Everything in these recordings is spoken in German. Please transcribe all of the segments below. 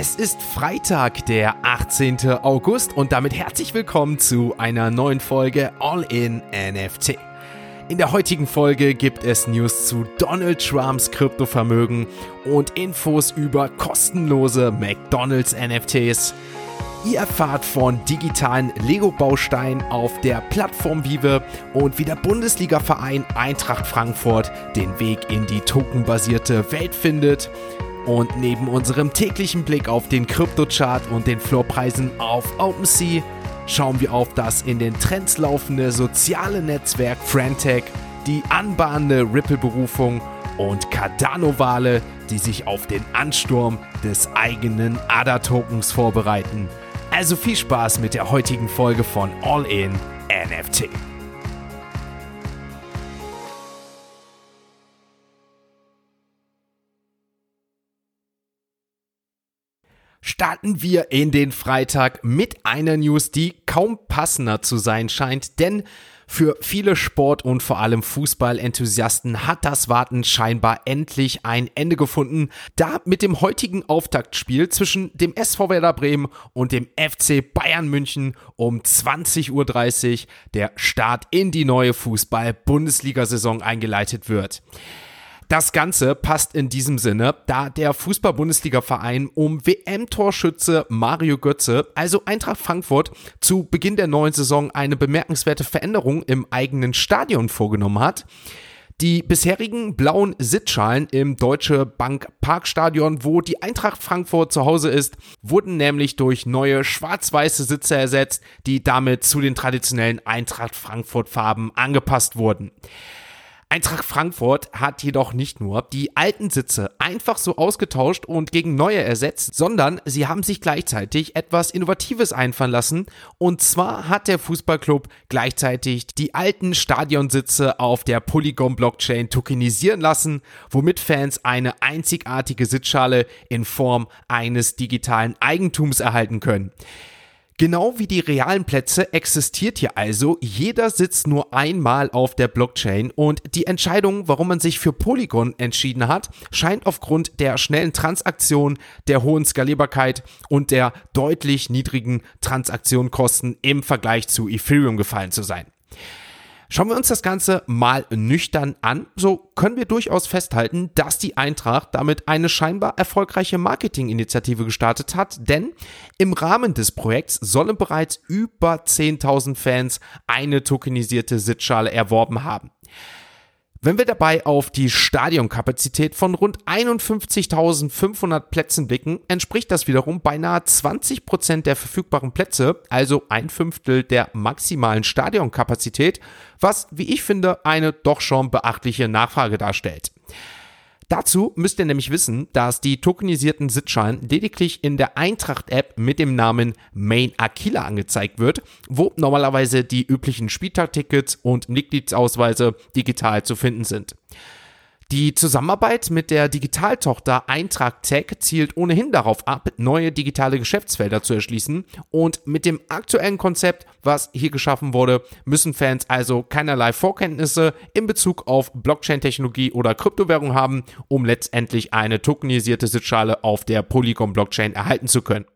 Es ist Freitag, der 18. August und damit herzlich willkommen zu einer neuen Folge All in NFT. In der heutigen Folge gibt es News zu Donald Trumps Kryptovermögen und Infos über kostenlose McDonald's NFTs. Ihr erfahrt von digitalen Lego-Bausteinen auf der Plattform Vive und wie der Bundesliga-Verein Eintracht Frankfurt den Weg in die tokenbasierte Welt findet. Und neben unserem täglichen Blick auf den Kryptochart und den Floorpreisen auf OpenSea schauen wir auf das in den Trends laufende soziale Netzwerk Frantech, die anbahnende Ripple-Berufung und Cardano-Wale, die sich auf den Ansturm des eigenen ADA-Tokens vorbereiten. Also viel Spaß mit der heutigen Folge von All In NFT. Starten wir in den Freitag mit einer News, die kaum passender zu sein scheint, denn für viele Sport- und vor allem Fußballenthusiasten hat das Warten scheinbar endlich ein Ende gefunden, da mit dem heutigen Auftaktspiel zwischen dem SV Werder Bremen und dem FC Bayern München um 20.30 Uhr der Start in die neue Fußball-Bundesliga-Saison eingeleitet wird. Das Ganze passt in diesem Sinne, da der Fußball-Bundesliga-Verein um WM-Torschütze Mario Götze, also Eintracht Frankfurt, zu Beginn der neuen Saison eine bemerkenswerte Veränderung im eigenen Stadion vorgenommen hat. Die bisherigen blauen Sitzschalen im Deutsche Bank Parkstadion, wo die Eintracht Frankfurt zu Hause ist, wurden nämlich durch neue schwarz-weiße Sitze ersetzt, die damit zu den traditionellen Eintracht Frankfurt Farben angepasst wurden. Eintracht Frankfurt hat jedoch nicht nur die alten Sitze einfach so ausgetauscht und gegen neue ersetzt, sondern sie haben sich gleichzeitig etwas Innovatives einfallen lassen. Und zwar hat der Fußballclub gleichzeitig die alten Stadionsitze auf der Polygon-Blockchain tokenisieren lassen, womit Fans eine einzigartige Sitzschale in Form eines digitalen Eigentums erhalten können. Genau wie die realen Plätze existiert hier also jeder Sitz nur einmal auf der Blockchain und die Entscheidung, warum man sich für Polygon entschieden hat, scheint aufgrund der schnellen Transaktion, der hohen Skalierbarkeit und der deutlich niedrigen Transaktionkosten im Vergleich zu Ethereum gefallen zu sein. Schauen wir uns das Ganze mal nüchtern an, so können wir durchaus festhalten, dass die Eintracht damit eine scheinbar erfolgreiche Marketinginitiative gestartet hat, denn im Rahmen des Projekts sollen bereits über 10.000 Fans eine tokenisierte Sitzschale erworben haben. Wenn wir dabei auf die Stadionkapazität von rund 51.500 Plätzen blicken, entspricht das wiederum beinahe 20 Prozent der verfügbaren Plätze, also ein Fünftel der maximalen Stadionkapazität, was, wie ich finde, eine doch schon beachtliche Nachfrage darstellt. Dazu müsst ihr nämlich wissen, dass die tokenisierten Sitzschalen lediglich in der Eintracht-App mit dem Namen Main Aquila angezeigt wird, wo normalerweise die üblichen Spieltagtickets und Mitgliedsausweise digital zu finden sind. Die Zusammenarbeit mit der Digitaltochter Eintrag Tech zielt ohnehin darauf ab, neue digitale Geschäftsfelder zu erschließen und mit dem aktuellen Konzept, was hier geschaffen wurde, müssen Fans also keinerlei Vorkenntnisse in Bezug auf Blockchain-Technologie oder Kryptowährung haben, um letztendlich eine tokenisierte Sitzschale auf der Polygon-Blockchain erhalten zu können.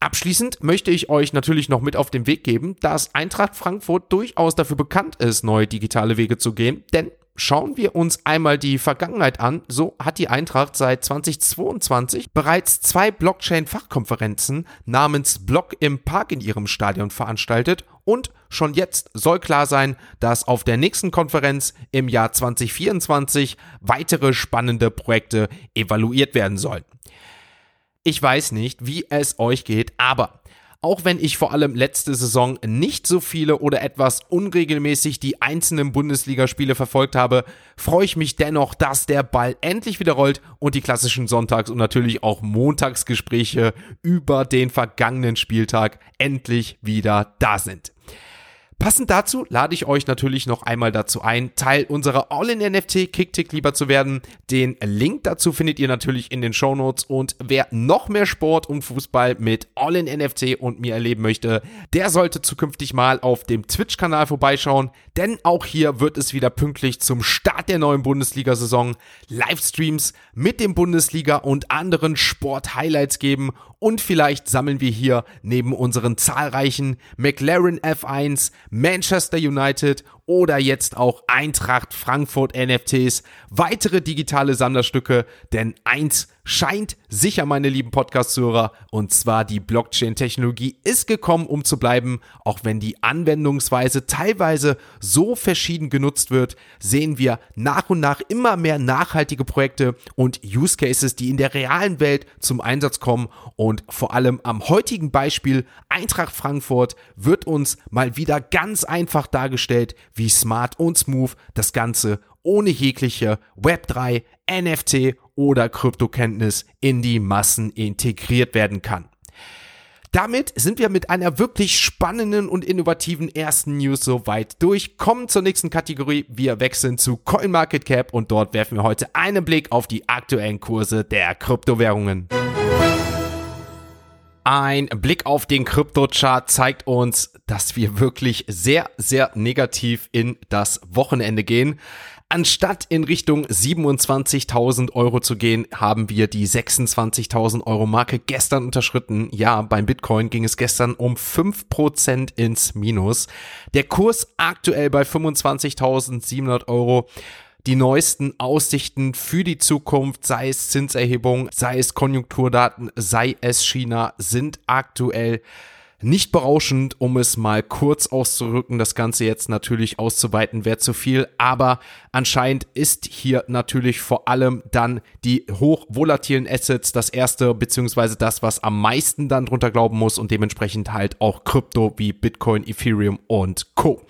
Abschließend möchte ich euch natürlich noch mit auf den Weg geben, dass Eintracht Frankfurt durchaus dafür bekannt ist, neue digitale Wege zu gehen, denn Schauen wir uns einmal die Vergangenheit an. So hat die Eintracht seit 2022 bereits zwei Blockchain-Fachkonferenzen namens Block im Park in ihrem Stadion veranstaltet und schon jetzt soll klar sein, dass auf der nächsten Konferenz im Jahr 2024 weitere spannende Projekte evaluiert werden sollen. Ich weiß nicht, wie es euch geht, aber auch wenn ich vor allem letzte Saison nicht so viele oder etwas unregelmäßig die einzelnen Bundesligaspiele verfolgt habe, freue ich mich dennoch, dass der Ball endlich wieder rollt und die klassischen Sonntags- und natürlich auch Montagsgespräche über den vergangenen Spieltag endlich wieder da sind. Passend dazu lade ich euch natürlich noch einmal dazu ein, Teil unserer All-in-NFT Kicktick lieber zu werden. Den Link dazu findet ihr natürlich in den Show Notes. Und wer noch mehr Sport und Fußball mit All-in-NFT und mir erleben möchte, der sollte zukünftig mal auf dem Twitch-Kanal vorbeischauen, denn auch hier wird es wieder pünktlich zum Start der neuen Bundesliga-Saison. Livestreams mit dem Bundesliga und anderen Sport-Highlights geben. Und vielleicht sammeln wir hier neben unseren zahlreichen McLaren F1, Manchester United oder jetzt auch Eintracht Frankfurt NFTs, weitere digitale Sammlerstücke, denn eins scheint sicher, meine lieben Podcast-Hörer, und zwar die Blockchain-Technologie ist gekommen, um zu bleiben, auch wenn die Anwendungsweise teilweise so verschieden genutzt wird, sehen wir nach und nach immer mehr nachhaltige Projekte und Use Cases, die in der realen Welt zum Einsatz kommen. Und vor allem am heutigen Beispiel Eintracht Frankfurt wird uns mal wieder ganz einfach dargestellt, wie smart und smooth das Ganze ohne jegliche Web3, NFT oder Kryptokenntnis in die Massen integriert werden kann. Damit sind wir mit einer wirklich spannenden und innovativen ersten News soweit durch. Kommen zur nächsten Kategorie. Wir wechseln zu CoinMarketCap und dort werfen wir heute einen Blick auf die aktuellen Kurse der Kryptowährungen. Ein Blick auf den Kryptochart zeigt uns, dass wir wirklich sehr, sehr negativ in das Wochenende gehen. Anstatt in Richtung 27.000 Euro zu gehen, haben wir die 26.000 Euro Marke gestern unterschritten. Ja, beim Bitcoin ging es gestern um 5% ins Minus. Der Kurs aktuell bei 25.700 Euro die neuesten Aussichten für die Zukunft, sei es Zinserhebung, sei es Konjunkturdaten, sei es China, sind aktuell nicht berauschend, um es mal kurz auszurücken. Das Ganze jetzt natürlich auszuweiten wäre zu viel, aber anscheinend ist hier natürlich vor allem dann die hochvolatilen Assets das erste, beziehungsweise das, was am meisten dann drunter glauben muss und dementsprechend halt auch Krypto wie Bitcoin, Ethereum und Co.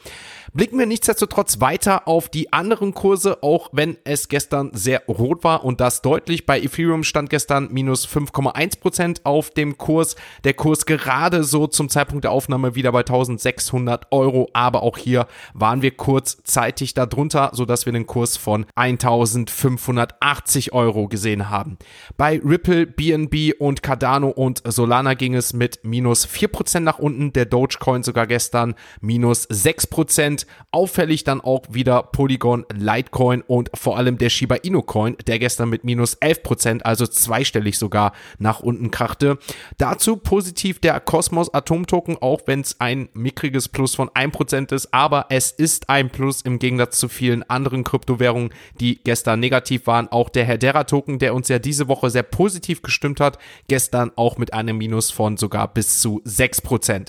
Blicken wir nichtsdestotrotz weiter auf die anderen Kurse, auch wenn es gestern sehr rot war und das deutlich. Bei Ethereum stand gestern minus 5,1% auf dem Kurs. Der Kurs gerade so zum Zeitpunkt der Aufnahme wieder bei 1600 Euro, aber auch hier waren wir kurzzeitig darunter, sodass wir einen Kurs von 1580 Euro gesehen haben. Bei Ripple, BNB und Cardano und Solana ging es mit minus 4% nach unten, der Dogecoin sogar gestern minus 6%. Auffällig dann auch wieder Polygon, Litecoin und vor allem der Shiba Inu Coin, der gestern mit minus 11%, also zweistellig sogar nach unten krachte. Dazu positiv der Cosmos Atom Token, auch wenn es ein mickriges Plus von 1% ist, aber es ist ein Plus im Gegensatz zu vielen anderen Kryptowährungen, die gestern negativ waren. Auch der Hedera Token, der uns ja diese Woche sehr positiv gestimmt hat, gestern auch mit einem Minus von sogar bis zu 6%.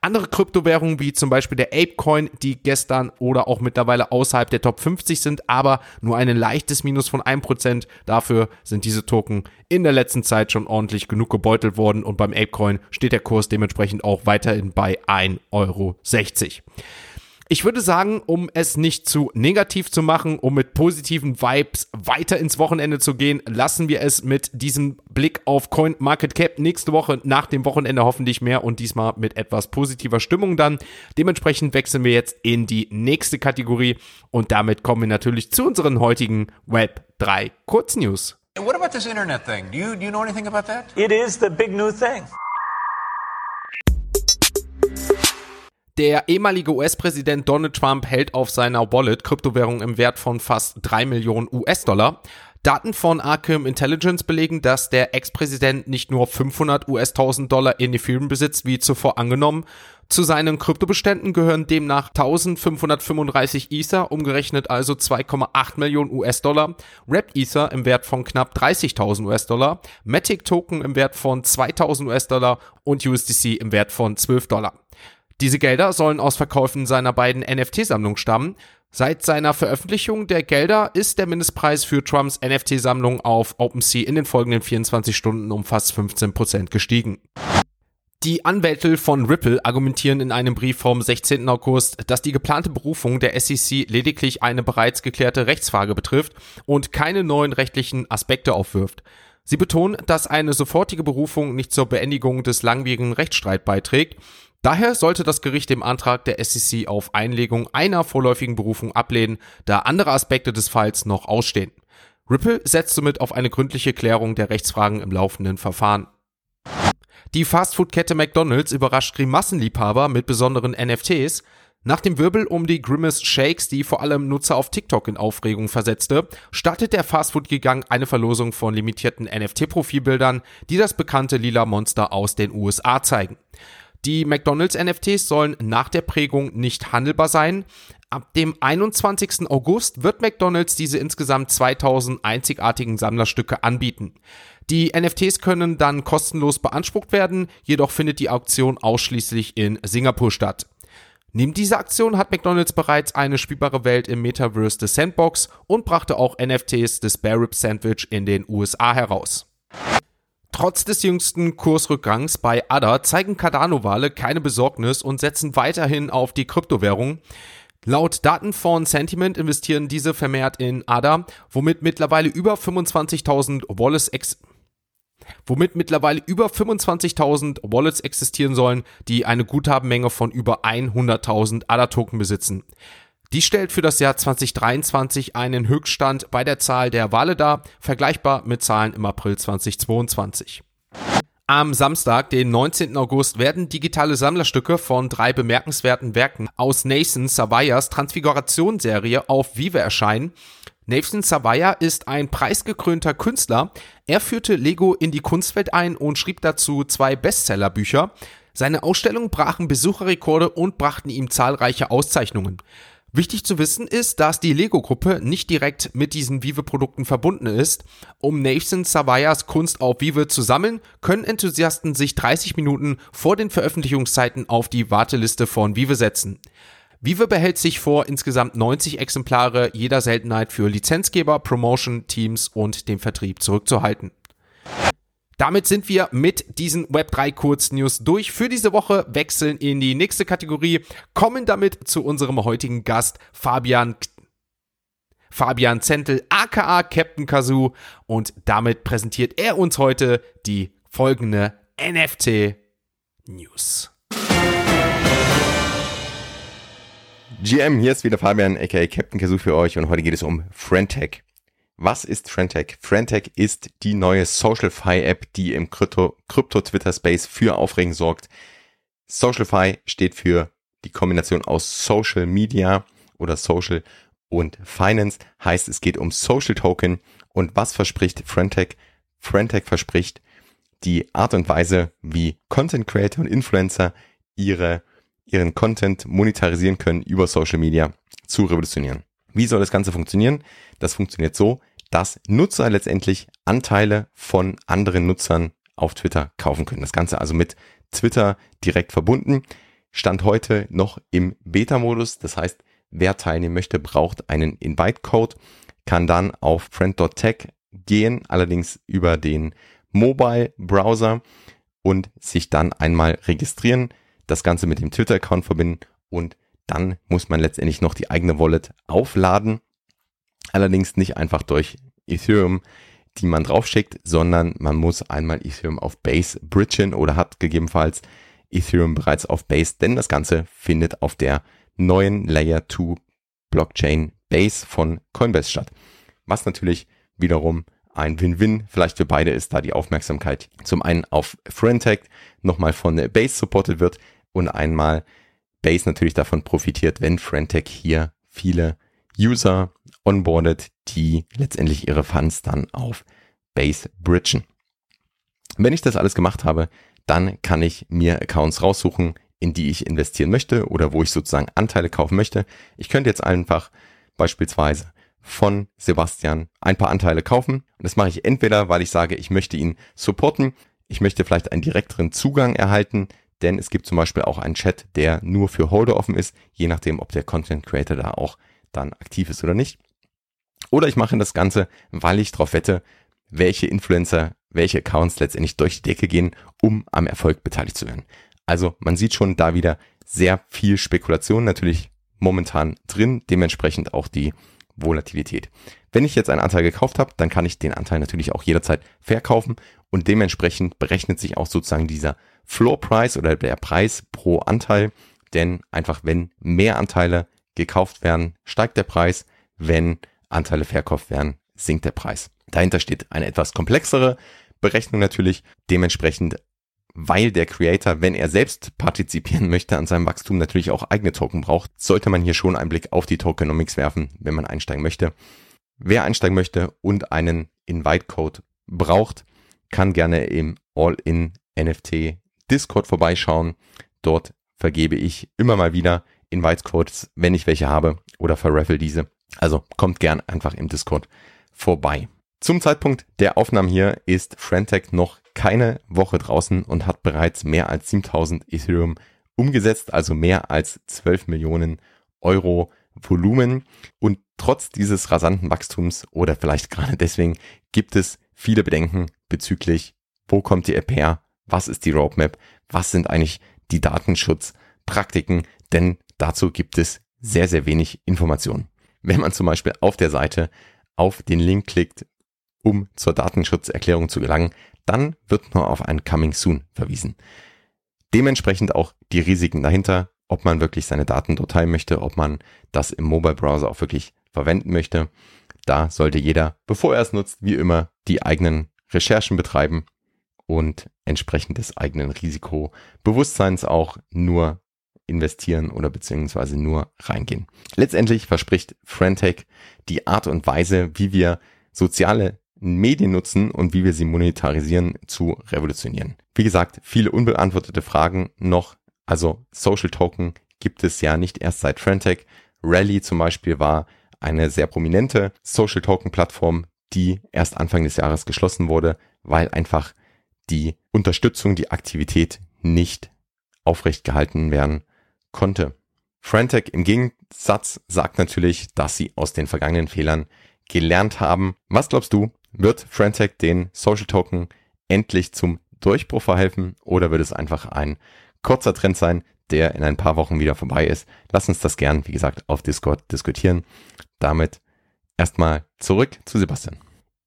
Andere Kryptowährungen wie zum Beispiel der Apecoin, die gestern oder auch mittlerweile außerhalb der Top 50 sind, aber nur ein leichtes Minus von 1%. Dafür sind diese Token in der letzten Zeit schon ordentlich genug gebeutelt worden und beim Apecoin steht der Kurs dementsprechend auch weiterhin bei 1,60 Euro. Ich würde sagen, um es nicht zu negativ zu machen, um mit positiven Vibes weiter ins Wochenende zu gehen, lassen wir es mit diesem Blick auf Coin Market Cap nächste Woche nach dem Wochenende hoffentlich mehr und diesmal mit etwas positiver Stimmung dann. Dementsprechend wechseln wir jetzt in die nächste Kategorie und damit kommen wir natürlich zu unseren heutigen Web 3 Kurznews. What about this internet thing? Do you, do you know anything about that? It is the big new thing. Der ehemalige US-Präsident Donald Trump hält auf seiner Wallet Kryptowährungen im Wert von fast 3 Millionen US-Dollar. Daten von Arkham Intelligence belegen, dass der Ex-Präsident nicht nur 500 US-1000 Dollar in Ethereum besitzt, wie zuvor angenommen. Zu seinen Kryptobeständen gehören demnach 1535 Ether, umgerechnet also 2,8 Millionen US-Dollar, Wrapped Ether im Wert von knapp 30.000 US-Dollar, Matic Token im Wert von 2000 US-Dollar und USDC im Wert von 12 Dollar. Diese Gelder sollen aus Verkäufen seiner beiden NFT-Sammlungen stammen. Seit seiner Veröffentlichung der Gelder ist der Mindestpreis für Trumps NFT-Sammlung auf OpenSea in den folgenden 24 Stunden um fast 15% gestiegen. Die Anwälte von Ripple argumentieren in einem Brief vom 16. August, dass die geplante Berufung der SEC lediglich eine bereits geklärte Rechtsfrage betrifft und keine neuen rechtlichen Aspekte aufwirft. Sie betonen, dass eine sofortige Berufung nicht zur Beendigung des langwierigen Rechtsstreits beiträgt. Daher sollte das Gericht den Antrag der SEC auf Einlegung einer vorläufigen Berufung ablehnen, da andere Aspekte des Falls noch ausstehen. Ripple setzt somit auf eine gründliche Klärung der Rechtsfragen im laufenden Verfahren. Die Fastfood-Kette McDonald's überrascht Grimassenliebhaber mit besonderen NFTs. Nach dem Wirbel um die Grimace Shakes, die vor allem Nutzer auf TikTok in Aufregung versetzte, startet der Fastfood-Gigant eine Verlosung von limitierten NFT-Profilbildern, die das bekannte lila Monster aus den USA zeigen. Die McDonald's NFTs sollen nach der Prägung nicht handelbar sein. Ab dem 21. August wird McDonald's diese insgesamt 2000 einzigartigen Sammlerstücke anbieten. Die NFTs können dann kostenlos beansprucht werden, jedoch findet die Auktion ausschließlich in Singapur statt. Neben dieser Aktion hat McDonald's bereits eine spielbare Welt im Metaverse des Sandbox und brachte auch NFTs des Bear Rib Sandwich in den USA heraus. Trotz des jüngsten Kursrückgangs bei ADA zeigen Cardano-Wale keine Besorgnis und setzen weiterhin auf die Kryptowährung. Laut Daten von Sentiment investieren diese vermehrt in ADA, womit mittlerweile über 25.000 Wallets ex womit mittlerweile über 25.000 Wallets existieren sollen, die eine Guthabenmenge von über 100.000 ADA-Token besitzen. Die stellt für das Jahr 2023 einen Höchststand bei der Zahl der Wale dar, vergleichbar mit Zahlen im April 2022. Am Samstag, den 19. August, werden digitale Sammlerstücke von drei bemerkenswerten Werken aus Nathan Savayas Transfiguration-Serie auf Vive erscheinen. Nathan Savaya ist ein preisgekrönter Künstler. Er führte Lego in die Kunstwelt ein und schrieb dazu zwei Bestsellerbücher. Seine Ausstellungen brachen Besucherrekorde und brachten ihm zahlreiche Auszeichnungen. Wichtig zu wissen ist, dass die Lego-Gruppe nicht direkt mit diesen Vive-Produkten verbunden ist. Um Nathan Savayas Kunst auf Vive zu sammeln, können Enthusiasten sich 30 Minuten vor den Veröffentlichungszeiten auf die Warteliste von Vive setzen. Vive behält sich vor, insgesamt 90 Exemplare jeder Seltenheit für Lizenzgeber, Promotion, Teams und den Vertrieb zurückzuhalten. Damit sind wir mit diesen Web3 Kurznews durch für diese Woche, wechseln in die nächste Kategorie, kommen damit zu unserem heutigen Gast Fabian Fabian Zentel aka Captain Kazoo und damit präsentiert er uns heute die folgende NFT News. GM, hier ist wieder Fabian aka Captain Kazoo für euch und heute geht es um Friendtech. Was ist Frentech? Frentech ist die neue SocialFi-App, die im Krypto-Twitter-Space für Aufregen sorgt. SocialFi steht für die Kombination aus Social Media oder Social und Finance. Heißt, es geht um Social Token. Und was verspricht Frentech? Frentech verspricht die Art und Weise, wie Content Creator und Influencer ihre, ihren Content monetarisieren können über Social Media zu revolutionieren. Wie soll das Ganze funktionieren? Das funktioniert so, dass Nutzer letztendlich Anteile von anderen Nutzern auf Twitter kaufen können. Das Ganze also mit Twitter direkt verbunden. Stand heute noch im Beta-Modus. Das heißt, wer teilnehmen möchte, braucht einen Invite-Code, kann dann auf friend.tech gehen, allerdings über den Mobile-Browser und sich dann einmal registrieren, das Ganze mit dem Twitter-Account verbinden und dann muss man letztendlich noch die eigene Wallet aufladen Allerdings nicht einfach durch Ethereum, die man draufschickt, sondern man muss einmal Ethereum auf Base bridgen oder hat gegebenenfalls Ethereum bereits auf Base, denn das Ganze findet auf der neuen Layer 2 Blockchain Base von Coinbase statt. Was natürlich wiederum ein Win-Win vielleicht für beide ist, da die Aufmerksamkeit zum einen auf Friendtech nochmal von Base supported wird und einmal Base natürlich davon profitiert, wenn Friendtech hier viele User onboardet, die letztendlich ihre Funds dann auf Base bridgen. Wenn ich das alles gemacht habe, dann kann ich mir Accounts raussuchen, in die ich investieren möchte oder wo ich sozusagen Anteile kaufen möchte. Ich könnte jetzt einfach beispielsweise von Sebastian ein paar Anteile kaufen. Und das mache ich entweder, weil ich sage, ich möchte ihn supporten, ich möchte vielleicht einen direkteren Zugang erhalten, denn es gibt zum Beispiel auch einen Chat, der nur für Holder offen ist, je nachdem, ob der Content Creator da auch dann aktiv ist oder nicht. Oder ich mache das Ganze, weil ich darauf wette, welche Influencer, welche Accounts letztendlich durch die Decke gehen, um am Erfolg beteiligt zu werden. Also man sieht schon da wieder sehr viel Spekulation natürlich momentan drin, dementsprechend auch die Volatilität. Wenn ich jetzt einen Anteil gekauft habe, dann kann ich den Anteil natürlich auch jederzeit verkaufen und dementsprechend berechnet sich auch sozusagen dieser Floor Price oder der Preis pro Anteil, denn einfach wenn mehr Anteile gekauft werden, steigt der Preis, wenn Anteile verkauft werden, sinkt der Preis. Dahinter steht eine etwas komplexere Berechnung natürlich, dementsprechend weil der Creator, wenn er selbst partizipieren möchte an seinem Wachstum, natürlich auch eigene Token braucht, sollte man hier schon einen Blick auf die Tokenomics werfen, wenn man einsteigen möchte. Wer einsteigen möchte und einen Invite-Code braucht, kann gerne im All-in NFT Discord vorbeischauen. Dort vergebe ich immer mal wieder Invite-Codes, wenn ich welche habe oder verraffle diese. Also kommt gern einfach im Discord vorbei. Zum Zeitpunkt der Aufnahmen hier ist Frentech noch keine Woche draußen und hat bereits mehr als 7000 Ethereum umgesetzt, also mehr als 12 Millionen Euro Volumen. Und trotz dieses rasanten Wachstums oder vielleicht gerade deswegen gibt es viele Bedenken bezüglich, wo kommt die App her, was ist die Roadmap, was sind eigentlich die Datenschutzpraktiken, denn dazu gibt es sehr, sehr wenig Informationen. Wenn man zum Beispiel auf der Seite auf den Link klickt, um zur Datenschutzerklärung zu gelangen, dann wird nur auf ein Coming Soon verwiesen. Dementsprechend auch die Risiken dahinter, ob man wirklich seine Daten dort teilen möchte, ob man das im Mobile Browser auch wirklich verwenden möchte. Da sollte jeder, bevor er es nutzt, wie immer die eigenen Recherchen betreiben und entsprechend des eigenen Risikobewusstseins auch nur investieren oder beziehungsweise nur reingehen. Letztendlich verspricht Frentech die Art und Weise, wie wir soziale Medien nutzen und wie wir sie monetarisieren, zu revolutionieren. Wie gesagt, viele unbeantwortete Fragen noch. Also Social Token gibt es ja nicht erst seit Frentech. Rally zum Beispiel war eine sehr prominente Social Token Plattform, die erst Anfang des Jahres geschlossen wurde, weil einfach die Unterstützung, die Aktivität nicht aufrecht gehalten werden konnte. Frentech im Gegensatz sagt natürlich, dass sie aus den vergangenen Fehlern gelernt haben. Was glaubst du, wird Frentech den Social Token endlich zum Durchbruch verhelfen oder wird es einfach ein kurzer Trend sein, der in ein paar Wochen wieder vorbei ist? Lass uns das gern, wie gesagt, auf Discord diskutieren. Damit erstmal zurück zu Sebastian.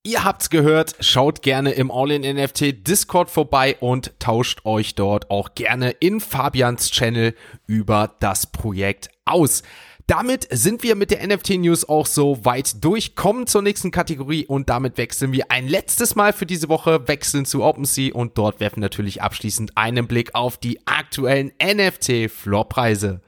Ihr habt's gehört, schaut gerne im All-in-NFT Discord vorbei und tauscht euch dort auch gerne in Fabians Channel über das Projekt aus. Damit sind wir mit der NFT-News auch so weit durch, kommen zur nächsten Kategorie und damit wechseln wir ein letztes Mal für diese Woche, wechseln zu OpenSea und dort werfen natürlich abschließend einen Blick auf die aktuellen NFT-Floorpreise.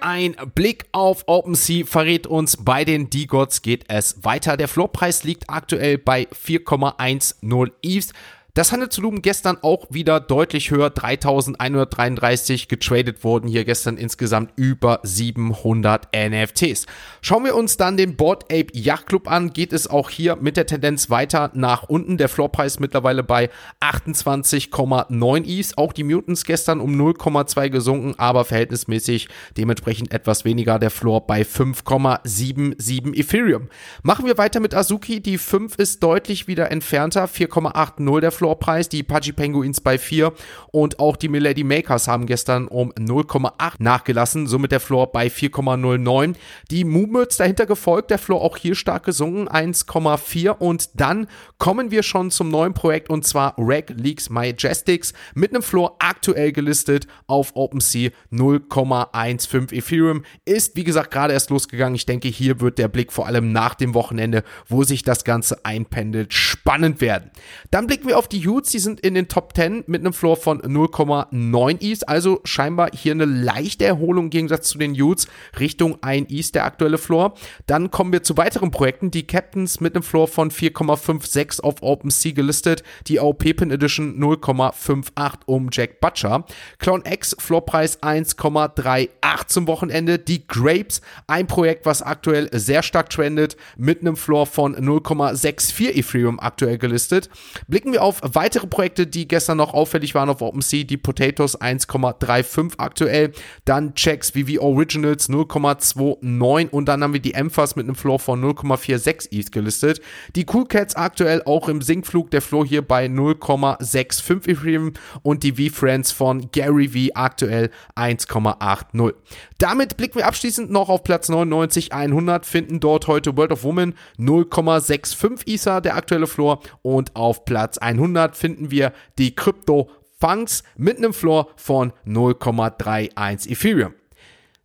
Ein Blick auf OpenSea verrät uns, bei den D-Gods geht es weiter. Der Floorpreis liegt aktuell bei 4,10 ETH. Das Handelsvolumen gestern auch wieder deutlich höher, 3133 getradet wurden hier gestern insgesamt über 700 NFTs. Schauen wir uns dann den Board Ape Yacht Club an, geht es auch hier mit der Tendenz weiter nach unten. Der Floorpreis mittlerweile bei 28,9 Is. Auch die Mutants gestern um 0,2 gesunken, aber verhältnismäßig dementsprechend etwas weniger. Der Floor bei 5,77 Ethereum. Machen wir weiter mit Azuki. Die 5 ist deutlich wieder entfernter, 4,80 der Floorpreis, die Pudgy Penguins bei 4 und auch die Milady Makers haben gestern um 0,8 nachgelassen, somit der Floor bei 4,09. Die Movements dahinter gefolgt, der Floor auch hier stark gesunken, 1,4 und dann kommen wir schon zum neuen Projekt und zwar Reg Leaks Majestics mit einem Floor aktuell gelistet auf OpenSea 0,15 Ethereum. Ist wie gesagt gerade erst losgegangen. Ich denke, hier wird der Blick vor allem nach dem Wochenende, wo sich das Ganze einpendelt, spannend werden. Dann blicken wir auf die Utes, die sind in den Top 10 mit einem Floor von 0,9 East, also scheinbar hier eine leichte Erholung im Gegensatz zu den Utes Richtung 1 East, der aktuelle Floor. Dann kommen wir zu weiteren Projekten, die Captains mit einem Floor von 4,56 auf OpenSea gelistet, die AOP Pin Edition 0,58 um Jack Butcher, Clown X Floorpreis 1,38 zum Wochenende, die Grapes, ein Projekt, was aktuell sehr stark trendet, mit einem Floor von 0,64 Ethereum aktuell gelistet. Blicken wir auf weitere Projekte, die gestern noch auffällig waren auf OpenSea, die Potatoes 1,35 aktuell, dann Checks VV Originals 0,29 und dann haben wir die Emphas mit einem Floor von 0,46 ETH gelistet. Die Cool Cats aktuell auch im Sinkflug, der Floor hier bei 0,65 Ethereum und die V-Friends von Gary V aktuell 1,80. Damit blicken wir abschließend noch auf Platz 99, 100, finden dort heute World of Woman 0,65 Ether, der aktuelle Floor und auf Platz 100 finden wir die Crypto Funks mit einem Floor von 0,31 Ethereum.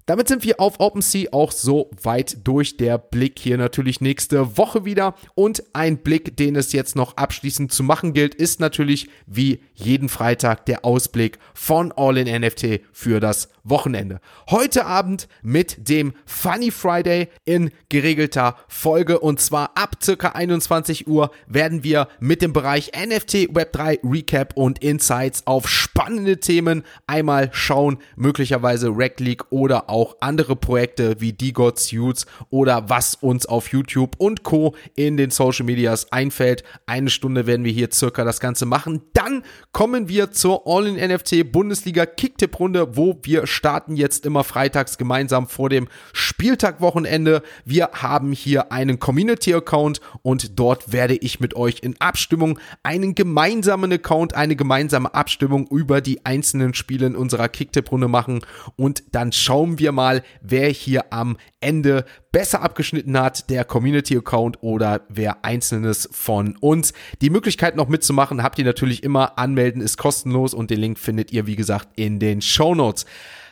Damit sind wir auf OpenSea auch so weit durch. Der Blick hier natürlich nächste Woche wieder. Und ein Blick, den es jetzt noch abschließend zu machen gilt, ist natürlich wie jeden Freitag der Ausblick von All in NFT für das Wochenende. Heute Abend mit dem Funny Friday in geregelter Folge und zwar ab circa 21 Uhr werden wir mit dem Bereich NFT Web3 Recap und Insights auf spannende Themen einmal schauen, möglicherweise Rec League oder andere Projekte wie D-God Suits oder was uns auf YouTube und Co. in den Social Medias einfällt. Eine Stunde werden wir hier circa das Ganze machen. Dann kommen wir zur All-in-NFT Bundesliga Kicktipp-Runde, wo wir starten jetzt immer freitags gemeinsam vor dem Spieltag-Wochenende. Wir haben hier einen Community-Account und dort werde ich mit euch in Abstimmung einen gemeinsamen Account, eine gemeinsame Abstimmung über die einzelnen Spiele in unserer Kicktipp-Runde machen und dann schauen wir mal, wer hier am Ende besser abgeschnitten hat, der Community-Account oder wer einzelnes von uns. Die Möglichkeit noch mitzumachen habt ihr natürlich immer. Anmelden ist kostenlos und den Link findet ihr, wie gesagt, in den Show Notes.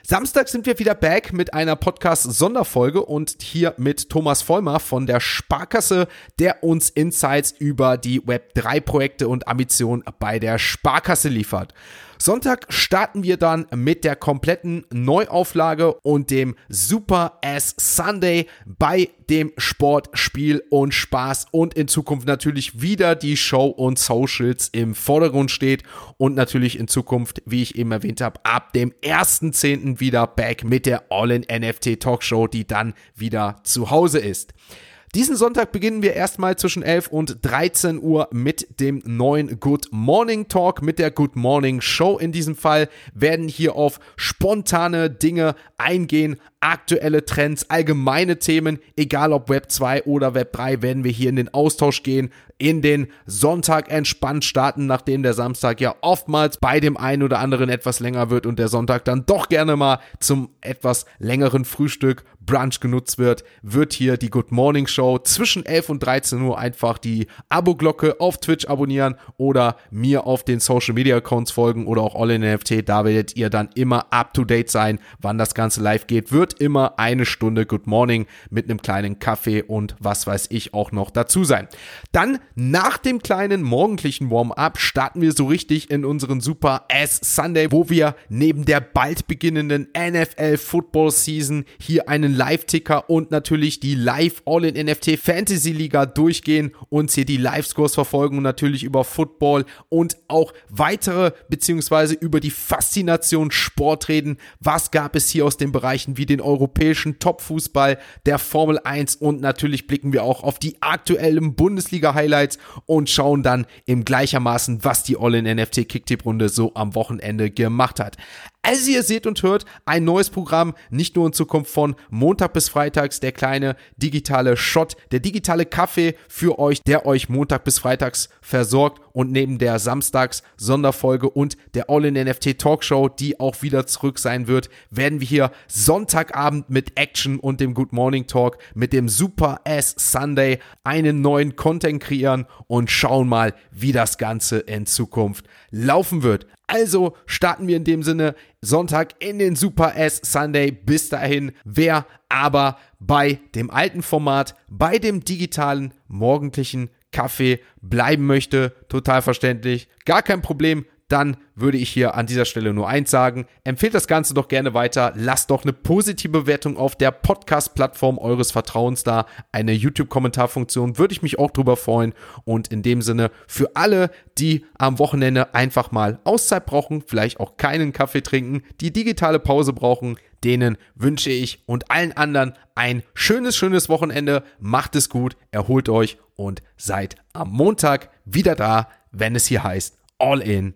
Samstag sind wir wieder back mit einer Podcast-Sonderfolge und hier mit Thomas Vollmer von der Sparkasse, der uns Insights über die Web3-Projekte und Ambitionen bei der Sparkasse liefert. Sonntag starten wir dann mit der kompletten Neuauflage und dem Super Ass Sunday bei dem Sport, Spiel und Spaß und in Zukunft natürlich wieder die Show und Socials im Vordergrund steht und natürlich in Zukunft, wie ich eben erwähnt habe, ab dem 1.10. wieder back mit der All-in-NFT Talkshow, die dann wieder zu Hause ist. Diesen Sonntag beginnen wir erstmal zwischen 11 und 13 Uhr mit dem neuen Good Morning Talk, mit der Good Morning Show. In diesem Fall, werden hier auf spontane Dinge eingehen, aktuelle Trends, allgemeine Themen, egal ob Web 2 oder Web 3, werden wir hier in den Austausch gehen, in den Sonntag entspannt starten, nachdem der Samstag ja oftmals bei dem einen oder anderen etwas länger wird und der Sonntag dann doch gerne mal zum etwas längeren Frühstück, Brunch genutzt wird, wird hier die Good Morning Show zwischen 11 und 13 Uhr einfach die Abo-Glocke auf Twitch abonnieren oder mir auf den Social Media Accounts folgen oder auch All in NFT. Da werdet ihr dann immer up to date sein, wann das Ganze live geht. Wird immer eine Stunde Good Morning mit einem kleinen Kaffee und was weiß ich auch noch dazu sein. Dann nach dem kleinen morgendlichen Warm-up starten wir so richtig in unseren Super Ass Sunday, wo wir neben der bald beginnenden NFL Football Season hier einen Live-Ticker und natürlich die Live All-in-NFT Fantasy Liga durchgehen, uns hier die Live-Scores verfolgen und natürlich über Football und auch weitere beziehungsweise über die Faszination Sport reden. Was gab es hier aus den Bereichen wie den europäischen Top-Fußball, der Formel 1 und natürlich blicken wir auch auf die aktuellen Bundesliga-Highlights Highlights und schauen dann im gleichermaßen, was die All-in-NFT Kicktip-Runde so am Wochenende gemacht hat. Also ihr seht und hört, ein neues Programm, nicht nur in Zukunft von Montag bis Freitags, der kleine digitale Shot, der digitale Kaffee für euch, der euch Montag bis Freitags versorgt und neben der Samstags Sonderfolge und der All-in-NFT Talkshow, die auch wieder zurück sein wird, werden wir hier Sonntagabend mit Action und dem Good Morning Talk mit dem Super S Sunday einen neuen Content kreieren und schauen mal, wie das Ganze in Zukunft laufen wird. Also starten wir in dem Sinne Sonntag in den Super S Sunday. Bis dahin, wer aber bei dem alten Format, bei dem digitalen morgendlichen Kaffee bleiben möchte, total verständlich, gar kein Problem dann würde ich hier an dieser Stelle nur eins sagen. Empfehlt das Ganze doch gerne weiter. Lasst doch eine positive Bewertung auf der Podcast-Plattform eures Vertrauens da. Eine YouTube-Kommentarfunktion würde ich mich auch drüber freuen. Und in dem Sinne für alle, die am Wochenende einfach mal Auszeit brauchen, vielleicht auch keinen Kaffee trinken, die digitale Pause brauchen, denen wünsche ich und allen anderen ein schönes, schönes Wochenende. Macht es gut, erholt euch und seid am Montag wieder da, wenn es hier heißt All in